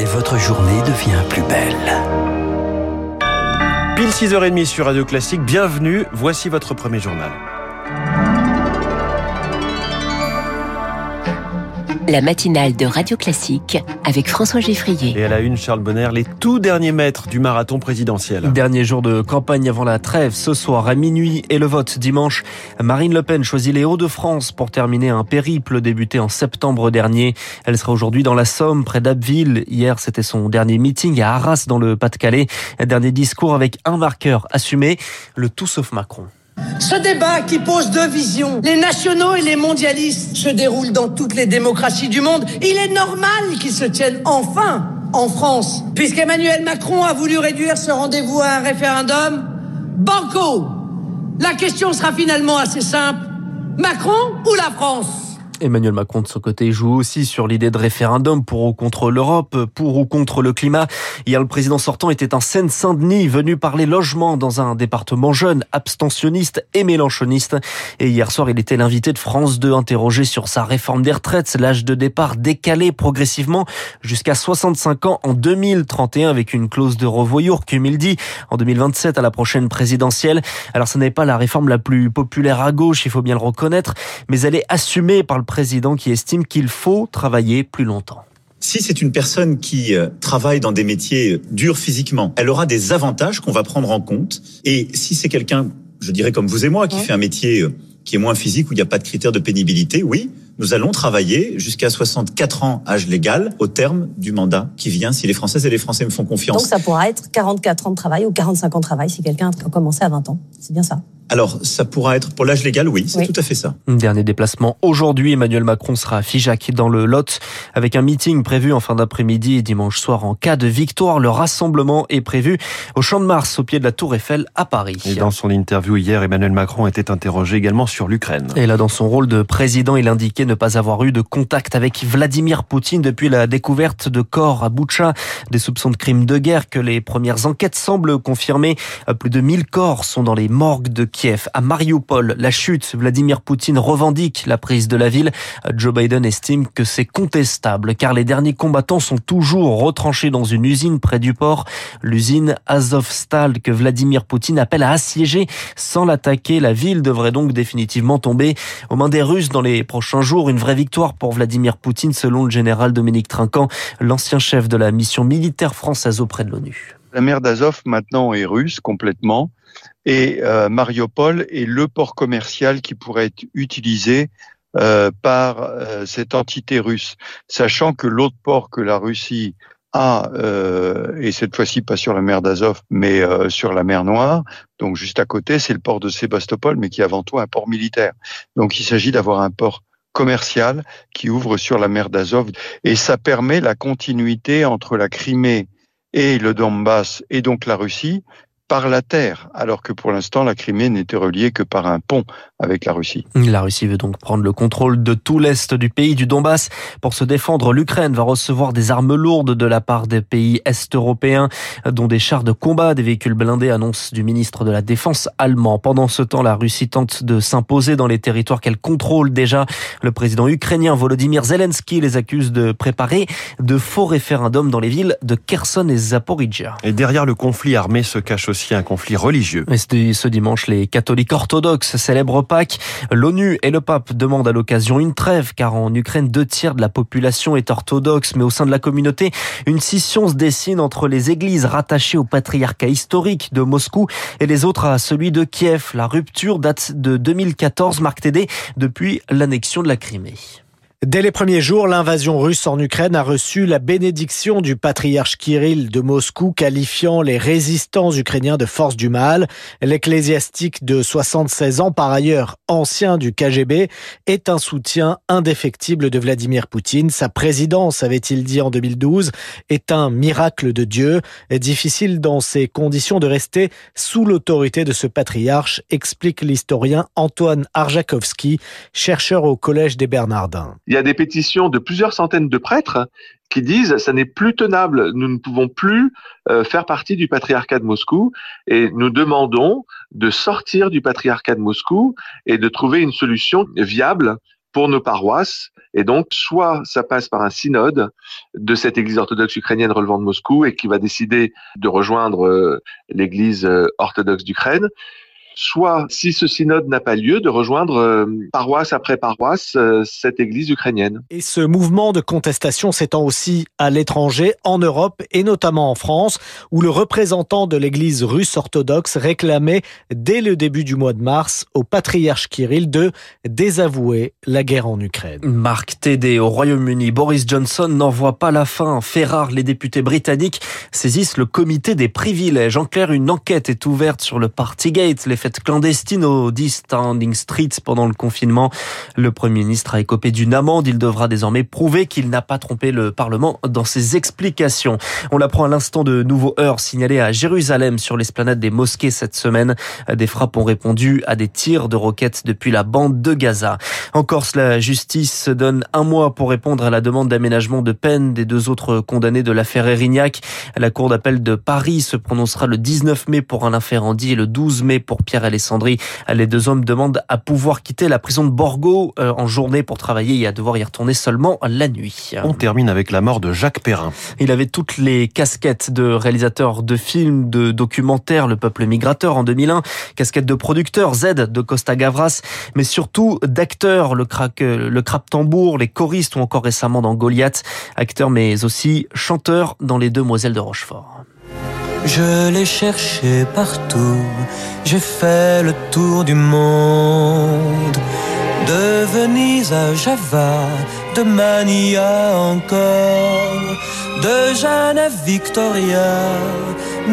et votre journée devient plus belle. Pile 6h30 sur Radio Classique, bienvenue, voici votre premier journal. La matinale de Radio Classique avec François Geffrier. Et à la une, Charles Bonner, les tout derniers mètres du marathon présidentiel. Dernier jour de campagne avant la trêve, ce soir à minuit et le vote dimanche. Marine Le Pen choisit les Hauts-de-France pour terminer un périple débuté en septembre dernier. Elle sera aujourd'hui dans la Somme, près d'Abbeville. Hier, c'était son dernier meeting à Arras, dans le Pas-de-Calais. Dernier discours avec un marqueur assumé, le tout sauf Macron. Ce débat qui pose deux visions, les nationaux et les mondialistes, se déroule dans toutes les démocraties du monde. Il est normal qu'il se tienne enfin en France, puisqu'Emmanuel Macron a voulu réduire ce rendez-vous à un référendum. Banco La question sera finalement assez simple. Macron ou la France? Emmanuel Macron de son côté joue aussi sur l'idée de référendum pour ou contre l'Europe, pour ou contre le climat. Hier, le président sortant était en Seine-Saint-Denis, venu parler logement dans un département jeune, abstentionniste et mélanchoniste. Et hier soir, il était l'invité de France 2 interrogé sur sa réforme des retraites, l'âge de départ décalé progressivement jusqu'à 65 ans en 2031 avec une clause de revoyure, comme il dit, en 2027 à la prochaine présidentielle. Alors ce n'est pas la réforme la plus populaire à gauche, il faut bien le reconnaître, mais elle est assumée par le président qui estime qu'il faut travailler plus longtemps. Si c'est une personne qui euh, travaille dans des métiers durs physiquement, elle aura des avantages qu'on va prendre en compte. Et si c'est quelqu'un, je dirais comme vous et moi, qui fait un métier euh, qui est moins physique, où il n'y a pas de critères de pénibilité, oui, nous allons travailler jusqu'à 64 ans, âge légal, au terme du mandat qui vient, si les Françaises et les Français me font confiance. Donc ça pourra être 44 ans de travail ou 45 ans de travail si quelqu'un a commencé à 20 ans. C'est bien ça alors, ça pourra être pour l'âge légal, oui, c'est tout à fait ça. Dernier déplacement aujourd'hui, Emmanuel Macron sera à Figeac dans le Lot avec un meeting prévu en fin d'après-midi et dimanche soir en cas de victoire. Le rassemblement est prévu au Champ de Mars, au pied de la Tour Eiffel à Paris. Et dans son interview hier, Emmanuel Macron était interrogé également sur l'Ukraine. Et là, dans son rôle de président, il indiquait ne pas avoir eu de contact avec Vladimir Poutine depuis la découverte de corps à Boutcha, des soupçons de crimes de guerre que les premières enquêtes semblent confirmer. Plus de 1000 corps sont dans les morgues de Kiev. À Mariupol, la chute, Vladimir Poutine revendique la prise de la ville. Joe Biden estime que c'est contestable car les derniers combattants sont toujours retranchés dans une usine près du port, l'usine Azovstal que Vladimir Poutine appelle à assiéger sans l'attaquer. La ville devrait donc définitivement tomber aux mains des Russes dans les prochains jours. Une vraie victoire pour Vladimir Poutine selon le général Dominique Trinquant, l'ancien chef de la mission militaire française auprès de l'ONU. La mer d'Azov maintenant est russe complètement. Et euh, Mariupol est le port commercial qui pourrait être utilisé euh, par euh, cette entité russe, sachant que l'autre port que la Russie a, et cette fois-ci pas sur la mer d'Azov, mais sur la mer Noire, donc juste à côté, c'est le port de Sébastopol, mais qui est avant tout un port militaire. Donc il s'agit d'avoir un port commercial qui ouvre sur la mer d'Azov, et ça permet la continuité entre la Crimée et le Donbass et donc la Russie par la terre, alors que pour l'instant la Crimée n'était reliée que par un pont avec la Russie. La Russie veut donc prendre le contrôle de tout l'est du pays du Donbass. Pour se défendre, l'Ukraine va recevoir des armes lourdes de la part des pays est-européens, dont des chars de combat, des véhicules blindés, annonce du ministre de la Défense allemand. Pendant ce temps, la Russie tente de s'imposer dans les territoires qu'elle contrôle déjà. Le président ukrainien Volodymyr Zelensky les accuse de préparer de faux référendums dans les villes de Kherson et Zaporizhia. Et derrière le conflit armé se cache aussi un conflit religieux. ce dimanche, les catholiques orthodoxes célèbrent Pâques. L'ONU et le pape demandent à l'occasion une trêve, car en Ukraine, deux tiers de la population est orthodoxe, mais au sein de la communauté, une scission se dessine entre les églises rattachées au patriarcat historique de Moscou et les autres à celui de Kiev. La rupture date de 2014, Marc Tédé, depuis l'annexion de la Crimée. Dès les premiers jours, l'invasion russe en Ukraine a reçu la bénédiction du patriarche Kirill de Moscou, qualifiant les résistants ukrainiens de force du mal. L'ecclésiastique de 76 ans, par ailleurs ancien du KGB, est un soutien indéfectible de Vladimir Poutine. Sa présidence, avait-il dit en 2012, est un miracle de Dieu. Difficile dans ces conditions de rester sous l'autorité de ce patriarche, explique l'historien Antoine Arjakovski, chercheur au Collège des Bernardins il y a des pétitions de plusieurs centaines de prêtres qui disent ça n'est plus tenable, nous ne pouvons plus euh, faire partie du patriarcat de Moscou et nous demandons de sortir du patriarcat de Moscou et de trouver une solution viable pour nos paroisses. Et donc, soit ça passe par un synode de cette Église orthodoxe ukrainienne relevant de Moscou et qui va décider de rejoindre euh, l'Église euh, orthodoxe d'Ukraine, soit, si ce synode n'a pas lieu, de rejoindre euh, paroisse après paroisse euh, cette église ukrainienne. Et ce mouvement de contestation s'étend aussi à l'étranger, en Europe et notamment en France, où le représentant de l'église russe orthodoxe réclamait dès le début du mois de mars au patriarche Kirill de désavouer la guerre en Ukraine. Marc Tédé au Royaume-Uni, Boris Johnson n'en voit pas la fin. Fait rare, les députés britanniques saisissent le comité des privilèges. En clair, une enquête est ouverte sur le Partygate, les fêtes clandestines au 10 Standing Street pendant le confinement. Le Premier ministre a écopé d'une amende. Il devra désormais prouver qu'il n'a pas trompé le Parlement dans ses explications. On l'apprend à l'instant de nouveaux heures signalés à Jérusalem sur l'esplanade des mosquées cette semaine. Des frappes ont répondu à des tirs de roquettes depuis la bande de Gaza. En Corse, la justice se donne un mois pour répondre à la demande d'aménagement de peine des deux autres condamnés de l'affaire Erignac. La Cour d'appel de Paris se prononcera le 19 mai pour un incendie et le 12 mai pour Pierre Alessandri. Les deux hommes demandent à pouvoir quitter la prison de Borgo euh, en journée pour travailler et à devoir y retourner seulement la nuit. On termine avec la mort de Jacques Perrin. Il avait toutes les casquettes de réalisateur de films, de documentaires, Le Peuple Migrateur en 2001, casquette de producteur, Z de Costa Gavras, mais surtout d'acteur, le crack, le crap tambour, les choristes ou encore récemment dans Goliath, acteur mais aussi chanteur dans Les Demoiselles de Rochefort. Je l'ai cherché partout, j'ai fait le tour du monde, de Venise à Java, de Mania encore, de Jeanne à Victoria,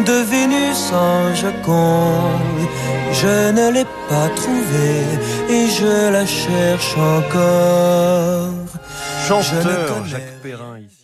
de Vénus en Joconde. Je ne l'ai pas trouvée et je la cherche encore. Chanteur Jacques Perrin ici.